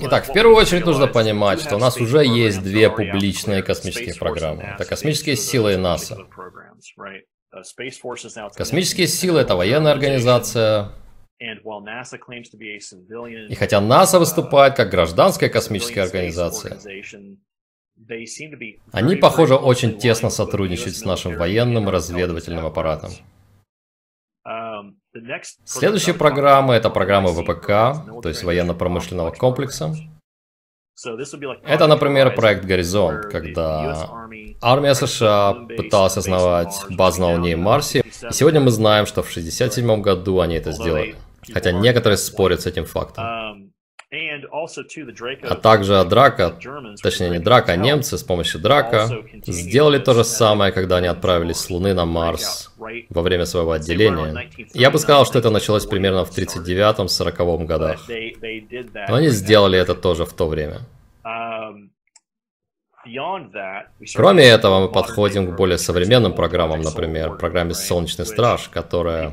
Итак, в первую очередь нужно понимать, что у нас уже есть две публичные космические программы. Это космические силы и НАСА. Космические силы – это военная организация, и хотя НАСА выступает как гражданская космическая организация, они, похоже, очень тесно сотрудничают с нашим военным разведывательным аппаратом. Следующая программа – это программа ВПК, то есть военно-промышленного комплекса. Это, например, проект «Горизонт», когда армия США пыталась основать базу на Луне и Марсе, и сегодня мы знаем, что в 1967 году они это сделали. Хотя некоторые спорят с этим фактом. А также Драка, точнее не Драка, а немцы с помощью Драка сделали то же самое, когда они отправились с Луны на Марс во время своего отделения. Я бы сказал, что это началось примерно в 39-40 годах. Но они сделали это тоже в то время. Кроме этого, мы подходим к более современным программам, например, программе «Солнечный страж», которая,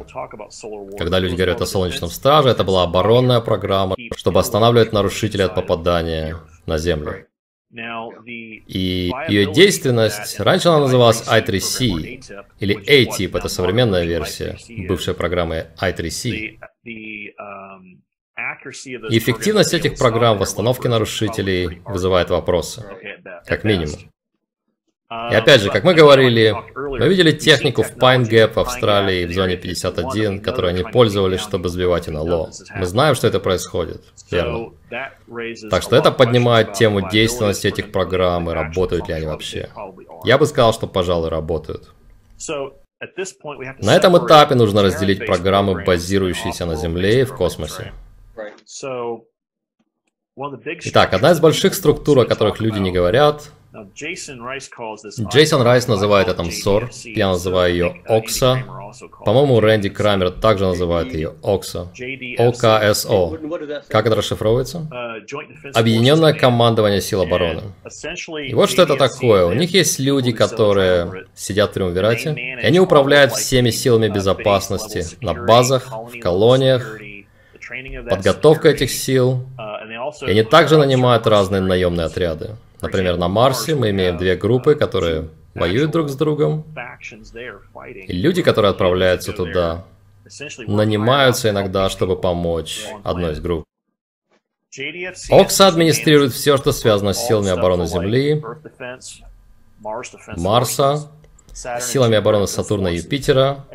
когда люди говорят о «Солнечном страже», это была оборонная программа, чтобы останавливать нарушителей от попадания на Землю. И ее действенность, раньше она называлась I3C, или A-тип, это современная версия бывшей программы I3C. Эффективность этих программ в остановке нарушителей вызывает вопросы, как минимум. И опять же, как мы говорили, мы видели технику в Pine Gap в Австралии в зоне 51, которой они пользовались, чтобы сбивать НЛО. Мы знаем, что это происходит, верно? Так что это поднимает тему действенности этих программ и работают ли они вообще. Я бы сказал, что, пожалуй, работают. На этом этапе нужно разделить программы, базирующиеся на Земле и в космосе. Итак, одна из больших структур, о которых люди не говорят, Джейсон Райс называет это МСОР, я называю ее ОКСА. По-моему, Рэнди Крамер также называет ее ОКСА. ОКСО. Как это расшифровывается? Uh, Объединенное командование сил обороны. И вот что это такое. У них есть люди, которые сидят в Триумвирате, и они управляют всеми силами uh, безопасности на базах, в колониях, подготовка этих сил, uh, и они также нанимают разные наемные отряды. Например, на Марсе мы имеем две группы, которые воюют друг с другом, и люди, которые отправляются туда, нанимаются иногда, чтобы помочь одной из групп. ОКСА администрирует все, что связано с силами обороны Земли, Марса, силами обороны Сатурна и Юпитера.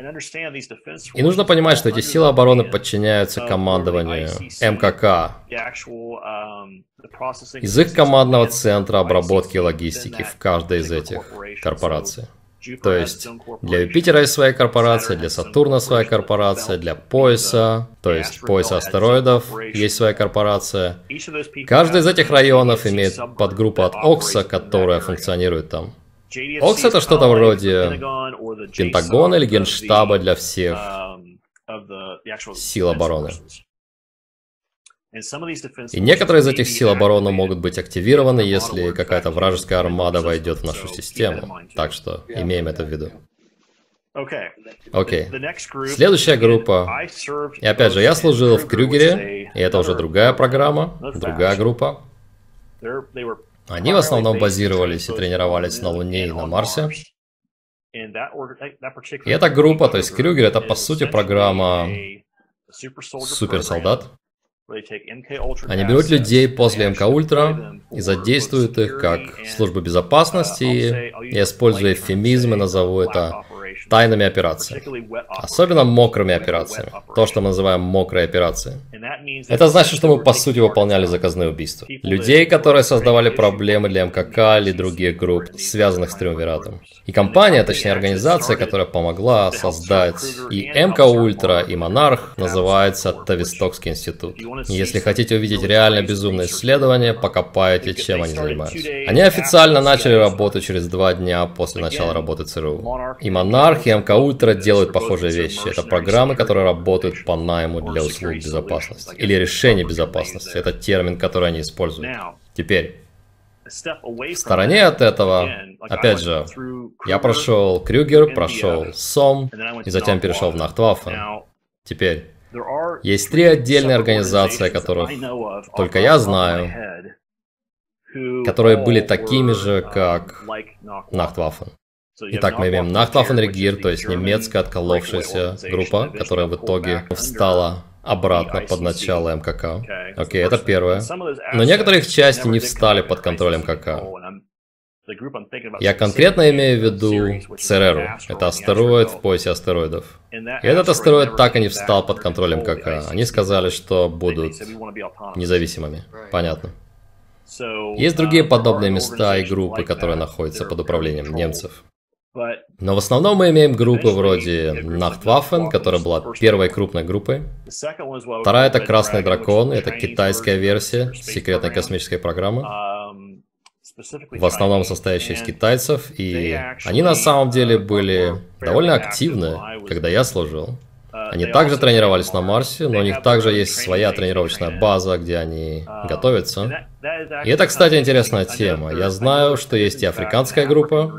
И нужно понимать, что эти силы обороны подчиняются командованию МКК из их командного центра обработки и логистики в каждой из этих корпораций. То есть для Юпитера есть своя корпорация, для Сатурна своя корпорация, для пояса, то есть пояса астероидов, есть своя корпорация. Каждый из этих районов имеет подгруппу от Окса, которая функционирует там. Окс это что-то вроде Пентагона или Генштаба для всех сил обороны. И некоторые из этих сил обороны могут быть активированы, если какая-то вражеская армада войдет в нашу систему. Так что имеем это в виду. Окей. Okay. Следующая группа. И опять же, я служил в Крюгере, и это уже другая программа, другая группа. Они в основном базировались и тренировались на Луне и на Марсе. И эта группа, то есть Крюгер, это по сути программа суперсолдат. Они берут людей после МК Ультра и задействуют их как службы безопасности и, используя эвфемизмы, назову это тайными операциями, особенно мокрыми операциями, то, что мы называем мокрые операции. Это значит, что мы по сути выполняли заказные убийства. Людей, которые создавали проблемы для МКК или других групп, связанных с Триумвиратом. И компания, точнее организация, которая помогла создать и МК Ультра, и Монарх, называется Тавистокский институт. Если хотите увидеть реально безумные исследования, покопайте, чем они занимаются. Они официально начали работу через два дня после начала работы ЦРУ. И Монарх и МК Ультра делают похожие вещи. Это программы, которые работают по найму для услуг безопасности. Или решения безопасности. Это термин, который они используют. Теперь, в стороне от этого, опять же, я прошел Крюгер, прошел СОМ, и затем перешел в Нахтваффен. Теперь, Есть три отдельные организации, которых только я знаю, которые были такими же, как Нахтваффен. Итак, мы имеем Нахтваффен Регир, то есть немецкая отколовшаяся группа, которая в итоге встала обратно под начало МКК. Окей, это первое. Но некоторые их части не встали под контроль МКК. Я конкретно имею в виду Цереру. Это астероид в поясе астероидов. И этот астероид так и не встал под контроль МКК. Они сказали, что будут независимыми. Понятно. Есть другие подобные места и группы, которые находятся под управлением немцев. Но в основном мы имеем группы вроде Nachtwaffen, которая была первой крупной группой. Вторая это Красный Дракон, это китайская версия секретной космической программы. В основном состоящая из китайцев, и они на самом деле были довольно активны, когда я служил. Они также тренировались на Марсе, но у них также есть своя тренировочная база, где они готовятся. И это, кстати, интересная тема. Я знаю, что есть и африканская группа,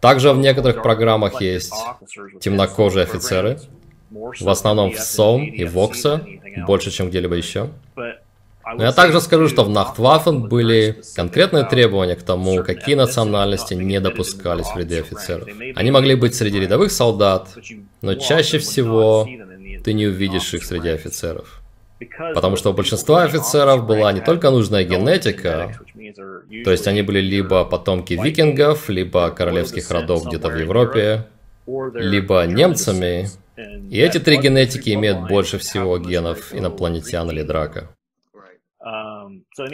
также в некоторых программах есть темнокожие офицеры, в основном в СОМ и ВОКСа, больше, чем где-либо еще. Но я также скажу, что в Нахтваффен были конкретные требования к тому, какие национальности не допускались среди офицеров. Они могли быть среди рядовых солдат, но чаще всего ты не увидишь их среди офицеров. Потому что у большинства офицеров была не только нужная генетика, то есть они были либо потомки викингов, либо королевских родов где-то в Европе, либо немцами, и эти три генетики имеют больше всего генов инопланетян или драка.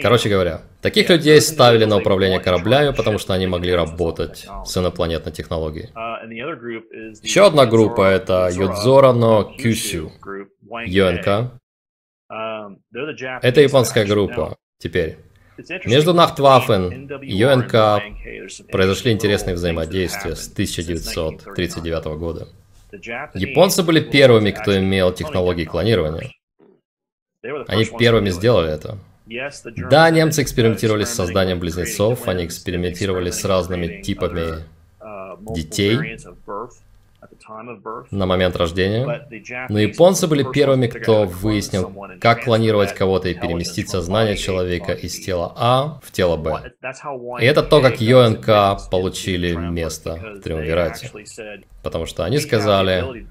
Короче говоря, таких людей ставили на управление кораблями, потому что они могли работать с инопланетной технологией. Еще одна группа это Юдзора Кюсю, ЮНК. Это японская группа. Теперь, между Нахтваффен и ЮНК произошли интересные взаимодействия с 1939 года. Японцы были первыми, кто имел технологии клонирования. Они первыми сделали это. Да, немцы экспериментировали с созданием близнецов, они экспериментировали с разными типами детей, на момент рождения. Но японцы были первыми, кто выяснил, как клонировать кого-то и переместить сознание человека из тела А в тело Б. И это то, как ЮНК получили место в Триумвирате. Потому что они сказали,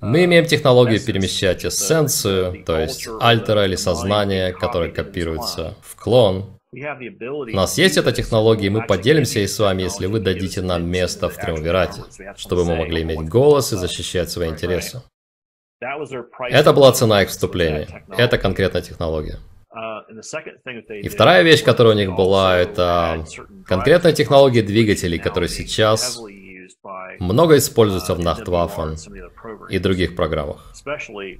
мы имеем технологию перемещать эссенцию, то есть альтера или сознание, которое копируется в клон, у нас есть эта технология, и мы поделимся ей с вами, если вы дадите нам место в Триумвирате, чтобы мы могли иметь голос и защищать свои интересы. Это была цена их вступления. Это конкретная технология. И вторая вещь, которая у них была, это конкретная технология двигателей, которые сейчас много используется в Nachtwaffen и других программах,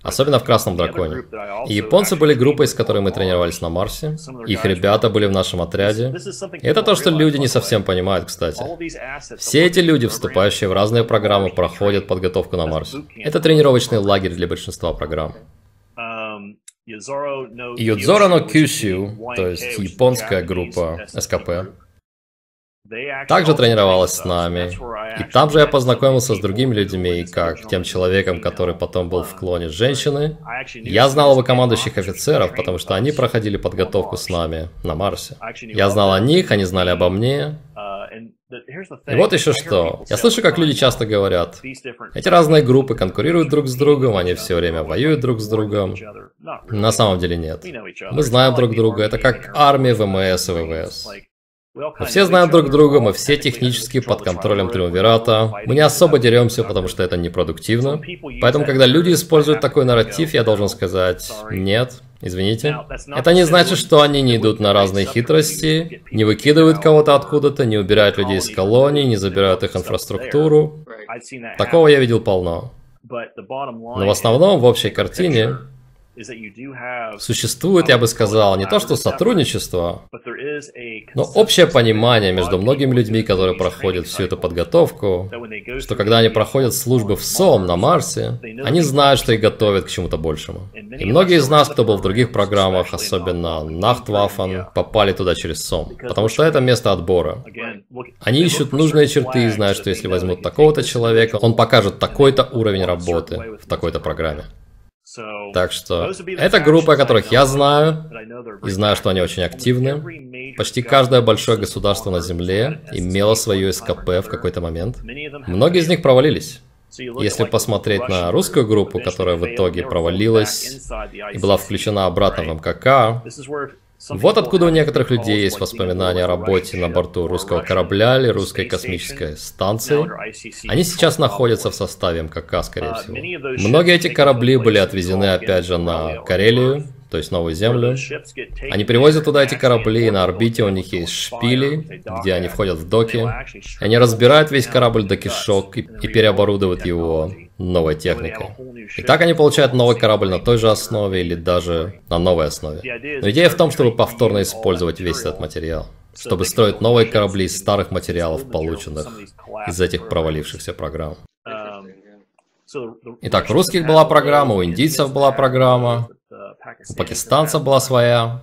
особенно в Красном Драконе. И японцы были группой, с которой мы тренировались на Марсе. Их ребята были в нашем отряде. И это то, что люди не совсем понимают, кстати. Все эти люди, вступающие в разные программы, проходят подготовку на Марсе. Это тренировочный лагерь для большинства программ. Юдзора но Кюсю, то есть японская группа СКП, также тренировалась с нами. И там же я познакомился с другими людьми, как тем человеком, который потом был в клоне женщины. Я знал его командующих офицеров, потому что они проходили подготовку с нами на Марсе. Я знал о них, они знали обо мне. И вот еще что. Я слышу, как люди часто говорят, эти разные группы конкурируют друг с другом, они все время воюют друг с другом. На самом деле нет. Мы знаем друг друга, это как армия ВМС и ВВС. Мы все знаем друг друга, мы все технически под контролем Триумвирата. Мы не особо деремся, потому что это непродуктивно. Поэтому, когда люди используют такой нарратив, я должен сказать «нет». Извините. Это не значит, что они не идут на разные хитрости, не выкидывают кого-то откуда-то, не убирают людей из колоний, не забирают их инфраструктуру. Такого я видел полно. Но в основном, в общей картине, Существует, я бы сказал, не то что сотрудничество, но общее понимание между многими людьми, которые проходят всю эту подготовку, что когда они проходят службы в СОМ на Марсе, они знают, что их готовят к чему-то большему. И многие из нас, кто был в других программах, особенно Нахтваффен, попали туда через СОМ, потому что это место отбора. Они ищут нужные черты и знают, что если возьмут такого-то человека, он покажет такой-то уровень работы в такой-то программе. Так что это группа, о которых я знаю, и знаю, что они очень активны. Почти каждое большое государство на Земле имело свою СКП в какой-то момент. Многие из них провалились. Если посмотреть на русскую группу, которая в итоге провалилась и была включена обратно в МКК, вот откуда у некоторых людей есть воспоминания о работе на борту русского корабля или русской космической станции. Они сейчас находятся в составе МКК, скорее всего. Многие эти корабли были отвезены опять же на Карелию, то есть новую землю. Они привозят туда эти корабли, и на орбите у них есть шпили, где они входят в доки. Они разбирают весь корабль до кишок и, и переоборудуют его новой техникой. И так они получают новый корабль на той же основе или даже на новой основе. Но идея в том, чтобы повторно использовать весь этот материал чтобы строить новые корабли из старых материалов, полученных из этих провалившихся программ. Итак, у русских была программа, у индийцев была программа, у пакистанцев была своя.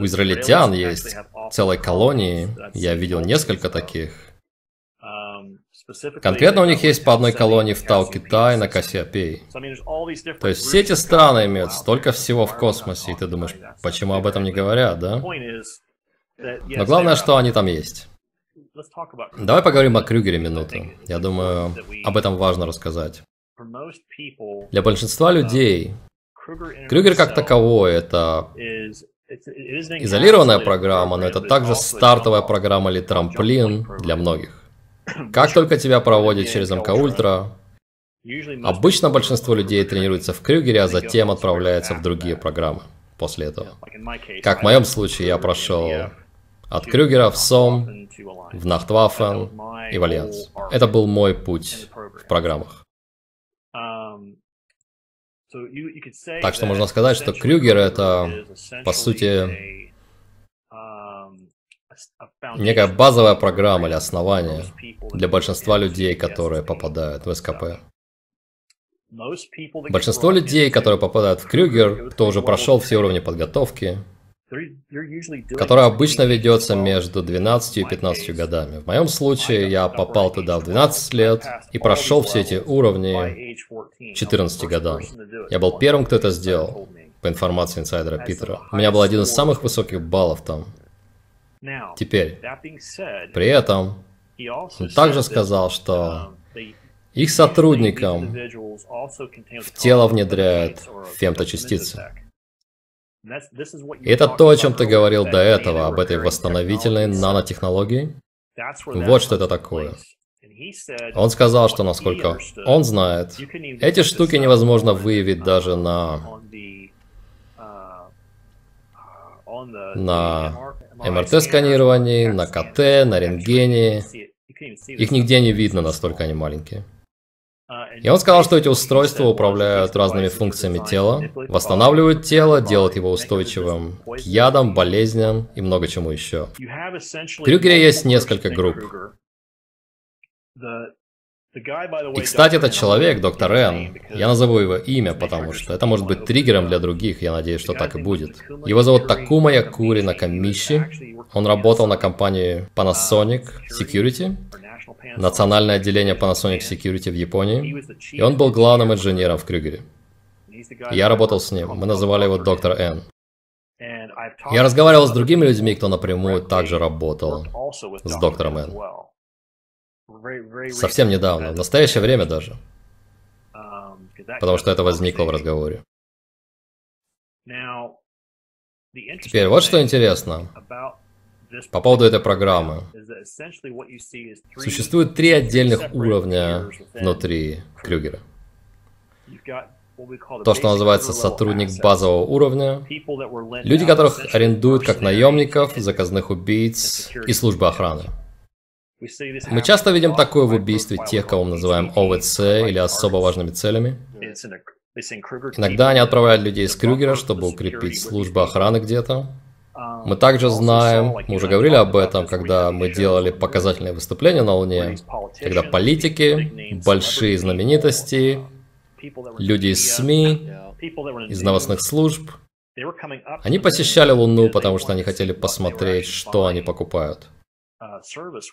У израильтян есть целые колонии. Я видел несколько таких. Конкретно у них есть по одной колонии в Тау Китай на Кассиопей. То есть все эти страны имеют столько всего в космосе, и ты думаешь, почему об этом не говорят, да? Но главное, что они там есть. Давай поговорим о Крюгере минуту. Я думаю, об этом важно рассказать. Для большинства людей Крюгер как таковой это изолированная программа, но это также стартовая программа или трамплин для многих. Как только тебя проводят через МК Ультра, обычно большинство людей тренируется в Крюгере, а затем отправляется в другие программы после этого. Как в моем случае, я прошел от Крюгера в СОМ, в Нахтваффен и в Альянс. Это был мой путь в программах. Так что можно сказать, что Крюгер это, по сути, некая базовая программа или основание для большинства людей, которые попадают в СКП. Большинство людей, которые попадают в Крюгер, кто уже прошел все уровни подготовки, которая обычно ведется между 12 и 15 годами. В моем случае я попал туда в 12 лет и прошел все эти уровни 14 годам. Я был первым, кто это сделал, по информации инсайдера Питера. У меня был один из самых высоких баллов там. Теперь, при этом, он также сказал, что их сотрудникам в тело внедряют фемточастицы. И это то, о чем ты говорил до этого, об этой восстановительной нанотехнологии. Вот что это такое. Он сказал, что насколько он знает, эти штуки невозможно выявить даже на на МРТ-сканировании, на КТ, на рентгене. Их нигде не видно, настолько они маленькие. И он сказал, что эти устройства управляют разными функциями тела, восстанавливают тело, делают его устойчивым к ядам, болезням и много чему еще. В Крюгере есть несколько групп. И, кстати, этот человек, доктор Н, я назову его имя, потому что это может быть триггером для других, я надеюсь, что так и будет. Его зовут Такума Якури Накамиши. Он работал на компании Panasonic Security, национальное отделение Panasonic Security в Японии, и он был главным инженером в Крюгере. Я работал с ним, мы называли его доктор Н. Я разговаривал с другими людьми, кто напрямую также работал с доктором Н. Совсем недавно, в настоящее время даже. Потому что это возникло в разговоре. Теперь вот что интересно. По поводу этой программы. Существует три отдельных уровня внутри Крюгера. То, что называется сотрудник базового уровня, люди, которых арендуют как наемников, заказных убийц и службы охраны. Мы часто видим такое в убийстве тех, кого мы называем ОВЦ или особо важными целями. Иногда они отправляют людей из Крюгера, чтобы укрепить службу охраны где-то. Мы также знаем, мы уже говорили об этом, когда мы делали показательные выступления на Луне, когда политики, большие знаменитости, люди из СМИ, из новостных служб, они посещали Луну, потому что они хотели посмотреть, что они покупают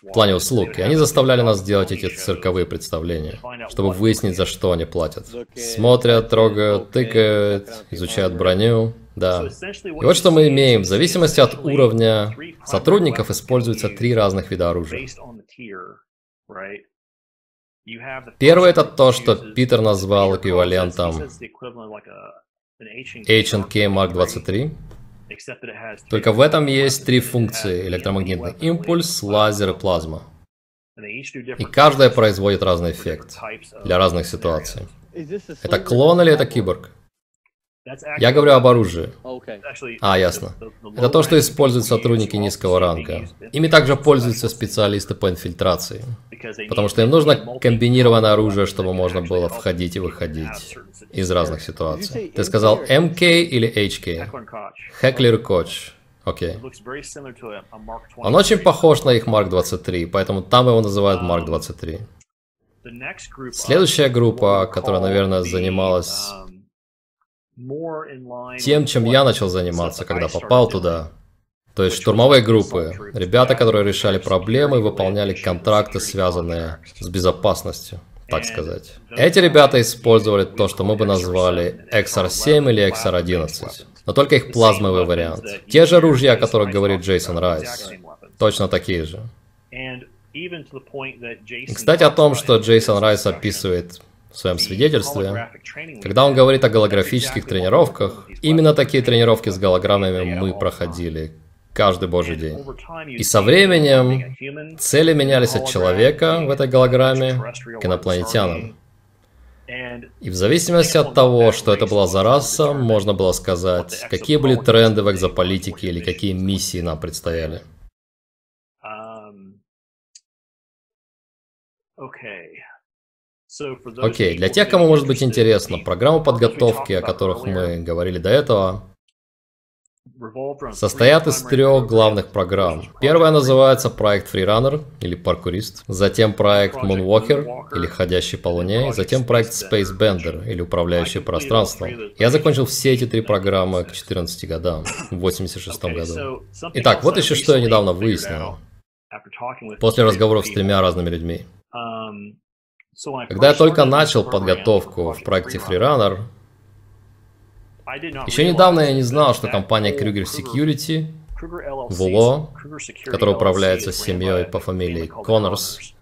в плане услуг, и они заставляли нас делать эти цирковые представления, чтобы выяснить, за что они платят. Смотрят, трогают, тыкают, изучают броню, да. И вот что мы имеем. В зависимости от уровня сотрудников используются три разных вида оружия. Первое это то, что Питер назвал эквивалентом H&K Mark 23. Только в этом есть три функции – электромагнитный импульс, лазер и плазма. И каждая производит разный эффект для разных ситуаций. Это клон или это киборг? Я говорю об оружии. А, ясно. Это то, что используют сотрудники низкого ранга. Ими также пользуются специалисты по инфильтрации. Потому что им нужно комбинированное оружие, чтобы можно было входить и выходить из разных ситуаций. Ты сказал МК или HK? Heckler Koch. Окей. Он очень похож на их Mark 23, поэтому там его называют Mark 23. Следующая группа, которая, наверное, занималась тем, чем я начал заниматься, когда попал туда. То есть штурмовые группы, ребята, которые решали проблемы и выполняли контракты, связанные с безопасностью, так сказать. Эти ребята использовали то, что мы бы назвали XR7 или XR11, но только их плазмовый вариант. Те же ружья, о которых говорит Джейсон Райс, точно такие же. И, кстати, о том, что Джейсон Райс описывает в своем свидетельстве, когда он говорит о голографических тренировках, именно такие тренировки с голограммами мы проходили каждый божий день. И со временем цели менялись от человека в этой голограмме к инопланетянам. И в зависимости от того, что это была за раса, можно было сказать, какие были тренды в экзополитике или какие миссии нам предстояли. Окей, okay, для тех, кому может быть интересно, программы подготовки, о которых мы говорили до этого, состоят из трех главных программ. Первая называется проект Freerunner или паркурист, затем проект Moonwalker или ходящий по луне, и затем проект Space Bender или управляющий пространством. Я закончил все эти три программы к 14 годам, в 86 году. Итак, вот еще что я недавно выяснил, после разговоров с тремя разными людьми. Когда я только начал подготовку в проекте Freerunner, еще недавно я не знал, что компания Kruger Security в УЛО, которая управляется семьей по фамилии Коннорс,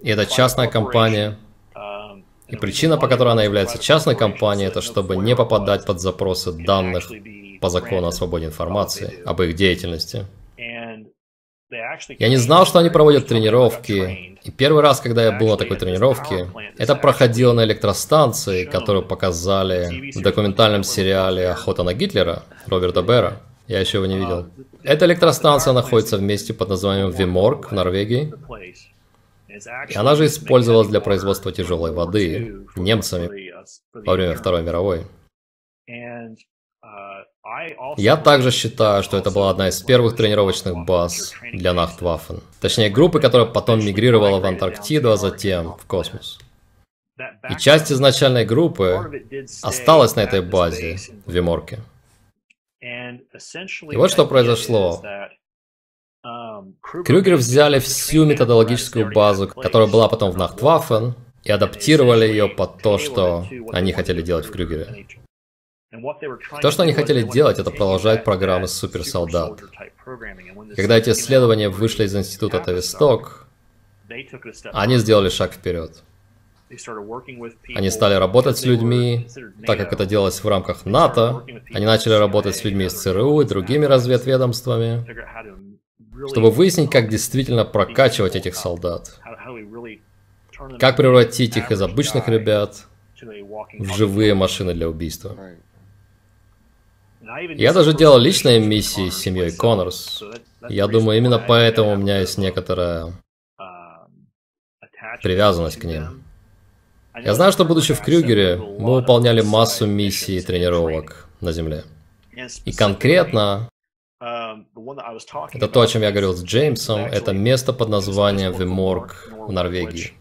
и это частная компания, и причина, по которой она является частной компанией, это чтобы не попадать под запросы данных по закону о свободе информации об их деятельности. Я не знал, что они проводят тренировки. И первый раз, когда я был на такой тренировке, это проходило на электростанции, которую показали в документальном сериале «Охота на Гитлера» Роберта Бера. Я еще его не видел. Эта электростанция находится в месте под названием Виморг в Норвегии. И она же использовалась для производства тяжелой воды немцами во время Второй мировой. Я также считаю, что это была одна из первых тренировочных баз для Нахтваффен. Точнее, группы, которая потом мигрировала в Антарктиду, а затем в космос. И часть изначальной группы осталась на этой базе в Виморке. И вот что произошло. Крюгер взяли всю методологическую базу, которая была потом в Нахтваффен, и адаптировали ее под то, что они хотели делать в Крюгере. То, что они хотели делать, это продолжать программы суперсолдат. Когда эти исследования вышли из института Тависток, они сделали шаг вперед. Они стали работать с людьми, так как это делалось в рамках НАТО. Они начали работать с людьми из ЦРУ и другими разведведомствами, чтобы выяснить, как действительно прокачивать этих солдат. Как превратить их из обычных ребят в живые машины для убийства. Я даже делал личные миссии с семьей Коннорс. Я думаю, именно поэтому у меня есть некоторая привязанность к ним. Я знаю, что будучи в Крюгере, мы выполняли массу миссий и тренировок на Земле. И конкретно, это то, о чем я говорил с Джеймсом, это место под названием Виморг в Норвегии.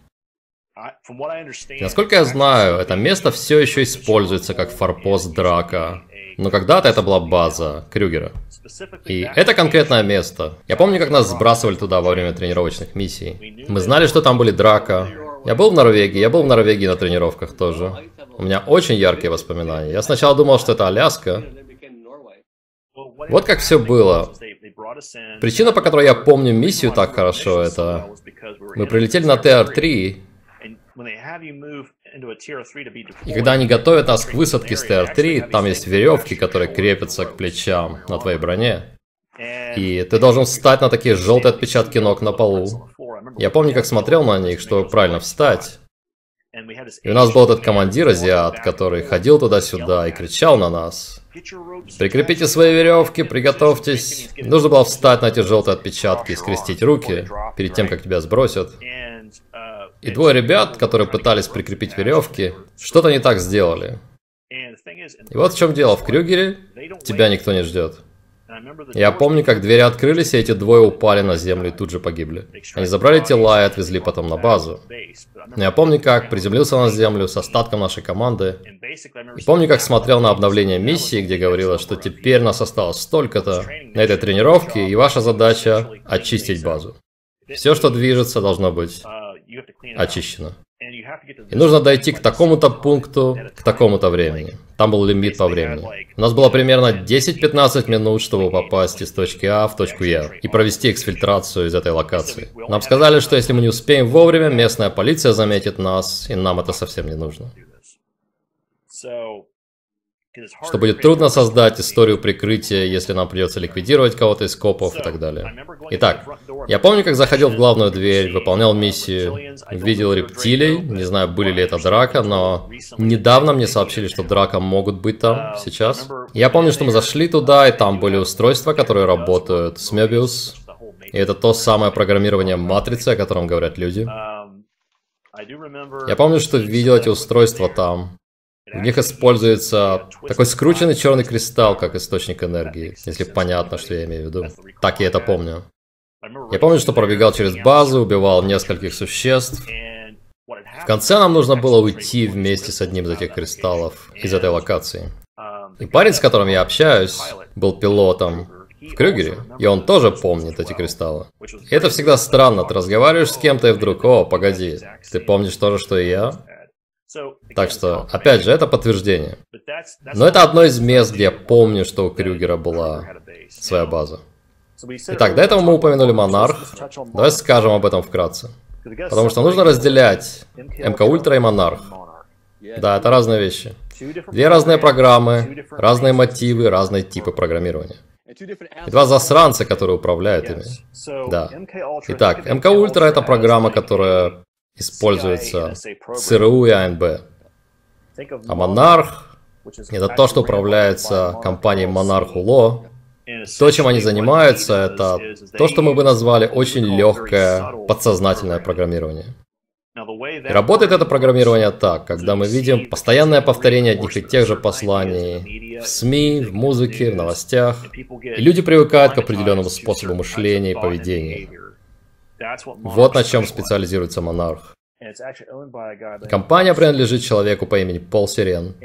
Насколько я знаю, это место все еще используется как форпост Драка, но когда-то это была база Крюгера. И это конкретное место. Я помню, как нас сбрасывали туда во время тренировочных миссий. Мы знали, что там были Драка. Я был в Норвегии, я был в Норвегии на тренировках тоже. У меня очень яркие воспоминания. Я сначала думал, что это Аляска. Вот как все было. Причина, по которой я помню миссию так хорошо, это... Мы прилетели на ТР-3, и когда они готовят нас к высадке с ТР-3, там есть веревки, которые крепятся к плечам на твоей броне. И ты должен встать на такие желтые отпечатки ног на полу. Я помню, как смотрел на них, чтобы правильно встать. И у нас был этот командир азиат, который ходил туда-сюда и кричал на нас. Прикрепите свои веревки, приготовьтесь. Нужно было встать на эти желтые отпечатки и скрестить руки перед тем, как тебя сбросят. И двое ребят, которые пытались прикрепить веревки, что-то не так сделали. И вот в чем дело, в Крюгере тебя никто не ждет. Я помню, как двери открылись, и эти двое упали на землю и тут же погибли. Они забрали тела и отвезли потом на базу. Я помню, как приземлился на землю с остатком нашей команды. И помню, как смотрел на обновление миссии, где говорилось, что теперь нас осталось столько-то на этой тренировке, и ваша задача – очистить базу. Все, что движется, должно быть очищено. И нужно дойти к такому-то пункту, к такому-то времени. Там был лимит по времени. У нас было примерно 10-15 минут, чтобы попасть из точки А в точку Е и провести эксфильтрацию из этой локации. Нам сказали, что если мы не успеем вовремя, местная полиция заметит нас, и нам это совсем не нужно что будет трудно создать историю прикрытия, если нам придется ликвидировать кого-то из копов и так далее. Итак, я помню, как заходил в главную дверь, выполнял миссию, видел рептилий, не знаю, были ли это драка, но недавно мне сообщили, что драка могут быть там сейчас. Я помню, что мы зашли туда, и там были устройства, которые работают с Möbius, и это то самое программирование матрицы, о котором говорят люди. Я помню, что видел эти устройства там. В них используется такой скрученный черный кристалл, как источник энергии, если понятно, что я имею в виду. Так я это помню. Я помню, что пробегал через базу, убивал нескольких существ. В конце нам нужно было уйти вместе с одним из этих кристаллов из этой локации. И парень, с которым я общаюсь, был пилотом в Крюгере, и он тоже помнит эти кристаллы. И это всегда странно, ты разговариваешь с кем-то и вдруг, о, погоди, ты помнишь то же, что и я? Так что, опять же, это подтверждение. Но это одно из мест, где я помню, что у Крюгера была своя база. Итак, до этого мы упомянули Монарх. Давай скажем об этом вкратце. Потому что нужно разделять МК Ультра и Монарх. Да, это разные вещи. Две разные программы, разные мотивы, разные типы программирования. И два засранца, которые управляют ими. Да. Итак, МК Ультра это программа, которая используется ЦРУ и АНБ. А Монарх – это то, что управляется компанией Монарх УЛО. То, чем они занимаются, это то, что мы бы назвали очень легкое подсознательное программирование. И работает это программирование так, когда мы видим постоянное повторение одних и тех же посланий в СМИ, в музыке, в новостях, и люди привыкают к определенному способу мышления и поведения. Вот на чем специализируется Монарх. Компания принадлежит человеку по имени Пол Сирен.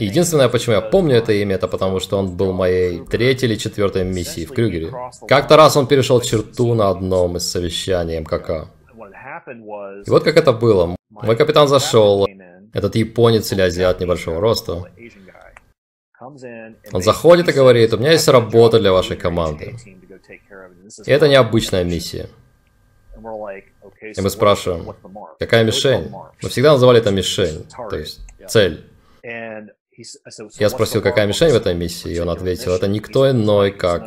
Единственное, почему я помню это имя, это потому, что он был моей третьей или четвертой миссией в Крюгере. Как-то раз он перешел черту на одном из совещаний МКК. И вот как это было. Мой капитан зашел, этот японец или азиат небольшого роста. Он заходит и говорит, у меня есть работа для вашей команды. И это необычная миссия. И мы спрашиваем, какая мишень? Мы всегда называли это мишень, то есть цель. Я спросил, какая мишень в этой миссии, и он ответил, это никто иной, как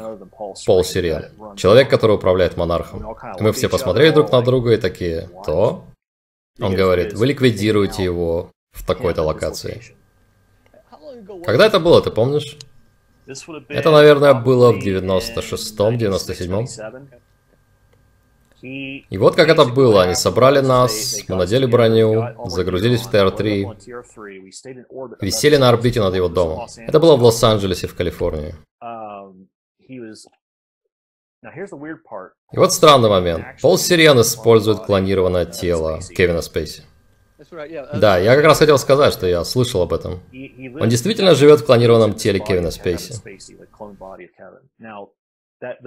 Пол Сирен, человек, который управляет монархом. И мы все посмотрели друг на друга и такие, то? Он говорит, вы ликвидируете его в такой-то локации. Когда это было, ты помнишь? Это, наверное, было в 96-м, 97-м. И вот как это было. Они собрали нас, мы надели броню, загрузились в ТР-3, висели на орбите над его домом. Это было в Лос-Анджелесе, в Калифорнии. И вот странный момент. Пол Сириан использует клонированное тело Кевина Спейси. Да, я как раз хотел сказать, что я слышал об этом. Он действительно живет в клонированном теле Кевина Спейси.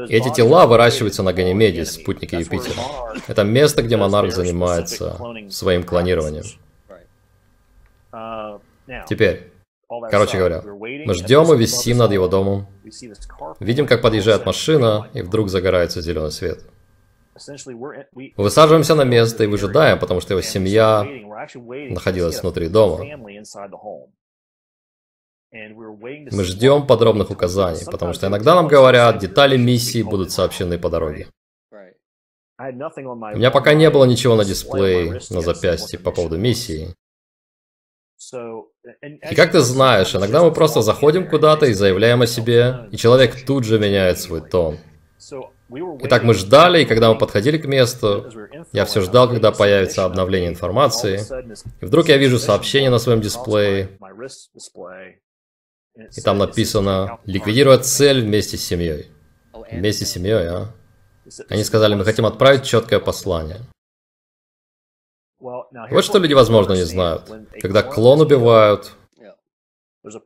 Эти тела выращиваются на Ганимеде, спутнике Юпитера. Это место, где монарх занимается своим клонированием. Теперь, короче говоря, мы ждем и висим над его домом. Видим, как подъезжает машина, и вдруг загорается зеленый свет. Высаживаемся на место и выжидаем, потому что его семья находилась внутри дома. Мы ждем подробных указаний, потому что иногда нам говорят, детали миссии будут сообщены по дороге. У меня пока не было ничего на дисплее на запястье по поводу миссии. И как ты знаешь, иногда мы просто заходим куда-то и заявляем о себе, и человек тут же меняет свой тон. Итак, мы ждали, и когда мы подходили к месту, я все ждал, когда появится обновление информации, и вдруг я вижу сообщение на своем дисплее, и там написано «Ликвидировать цель вместе с семьей». Вместе с семьей, а? Они сказали, мы хотим отправить четкое послание. Вот что люди, возможно, не знают. Когда клон убивают,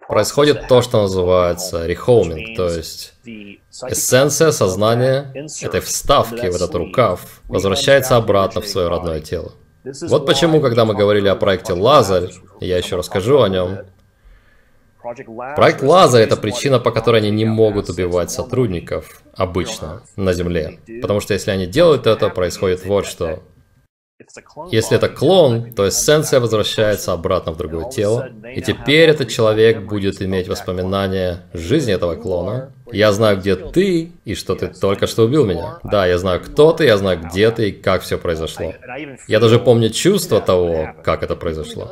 происходит то, что называется рехоуминг, то есть эссенция сознания этой вставки в этот рукав возвращается обратно в свое родное тело. Вот почему, когда мы говорили о проекте Лазарь, я еще расскажу о нем, Проект Лазарь – это причина, по которой они не могут убивать сотрудников обычно на Земле. Потому что если они делают это, происходит вот что. Если это клон, то эссенция возвращается обратно в другое тело, и теперь этот человек будет иметь воспоминания жизни этого клона. Я знаю, где ты, и что ты только что убил меня. Да, я знаю, кто ты, я знаю, где ты, и как все произошло. Я даже помню чувство того, как это произошло.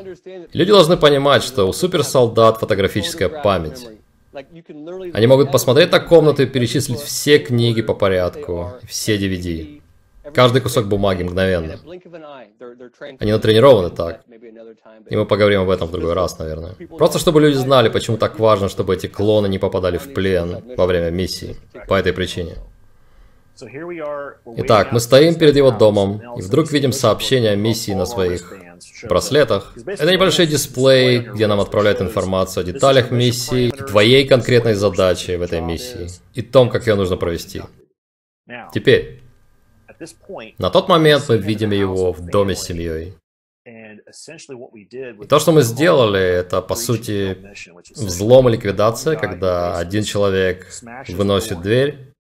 Люди должны понимать, что у суперсолдат фотографическая память. Они могут посмотреть на комнату и перечислить все книги по порядку, все DVD. Каждый кусок бумаги мгновенно. Они натренированы так. И мы поговорим об этом в другой раз, наверное. Просто чтобы люди знали, почему так важно, чтобы эти клоны не попадали в плен во время миссии. По этой причине. Итак, мы стоим перед его домом, и вдруг видим сообщение о миссии на своих браслетах. Это небольшой дисплей, где нам отправляют информацию о деталях миссии и твоей конкретной задачи в этой миссии, и том, как ее нужно провести. Теперь, на тот момент мы видим его в доме с семьей. И то, что мы сделали, это, по сути, взлом и ликвидация, когда один человек выносит дверь,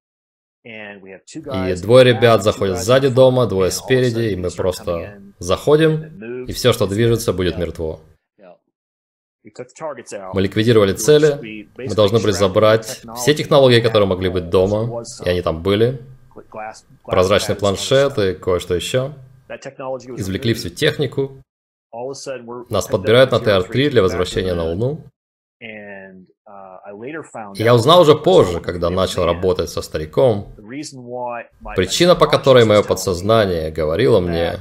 и двое ребят заходят сзади дома, двое спереди, и мы просто заходим, и все, что движется, будет мертво. Мы ликвидировали цели, мы должны были забрать все технологии, которые могли быть дома, и они там были прозрачный планшет и кое-что еще. Извлекли всю технику. Нас подбирают на ТР-3 для возвращения на Луну. И я узнал уже позже, когда начал работать со стариком, причина, по которой мое подсознание говорило мне,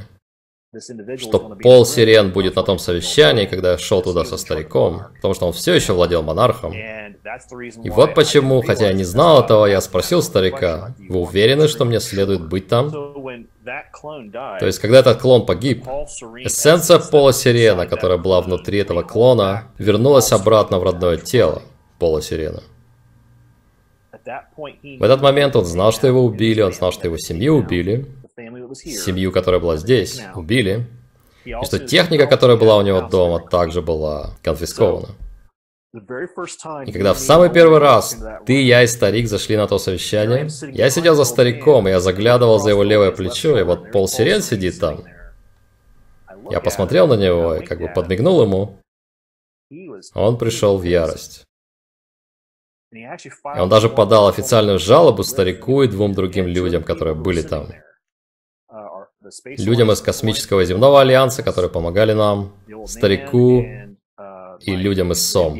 что Пол Сирен будет на том совещании, когда я шел туда со стариком, потому что он все еще владел монархом. И вот почему, хотя я не знал этого, я спросил старика, вы уверены, что мне следует быть там? То есть, когда этот клон погиб, эссенция Пола Сирена, которая была внутри этого клона, вернулась обратно в родное тело Пола Сирена. В этот момент он знал, что его убили, он знал, что его семью убили, семью, которая была здесь, убили, и что техника, которая была у него дома, также была конфискована. И когда в самый первый раз ты, я и старик зашли на то совещание, я сидел за стариком, и я заглядывал за его левое плечо, и вот Пол Сирен сидит там. Я посмотрел на него и как бы подмигнул ему. Он пришел в ярость. И он даже подал официальную жалобу старику и двум другим людям, которые были там. Людям из Космического земного альянса, которые помогали нам, старику и людям из СОМ.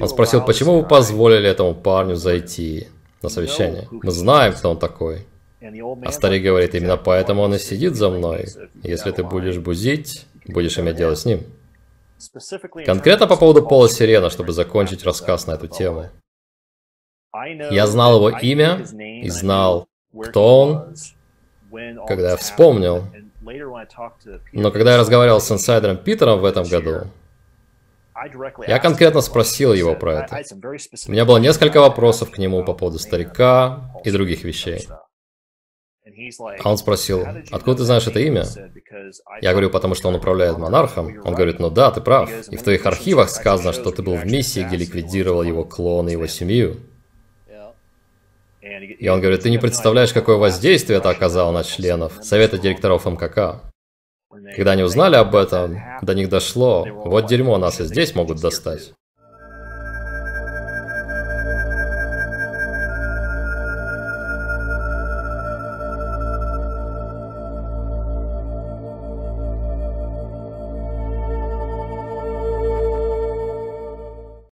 Он спросил, почему вы позволили этому парню зайти на совещание? Мы знаем, кто он такой. А старик говорит, именно поэтому он и сидит за мной. Если ты будешь бузить, будешь иметь дело с ним. Конкретно по поводу Пола Сирена, чтобы закончить рассказ на эту тему. Я знал его имя и знал, кто он, когда я вспомнил. Но когда я разговаривал с инсайдером Питером в этом году, я конкретно спросил его про это. У меня было несколько вопросов к нему по поводу старика и других вещей. А он спросил, откуда ты знаешь это имя? Я говорю, потому что он управляет монархом. Он говорит, ну да, ты прав. И в твоих архивах сказано, что ты был в миссии, где ликвидировал его клон и его семью. И он говорит, ты не представляешь, какое воздействие это оказало на членов Совета директоров МКК. Когда они узнали об этом, до них дошло, вот дерьмо нас и здесь могут достать.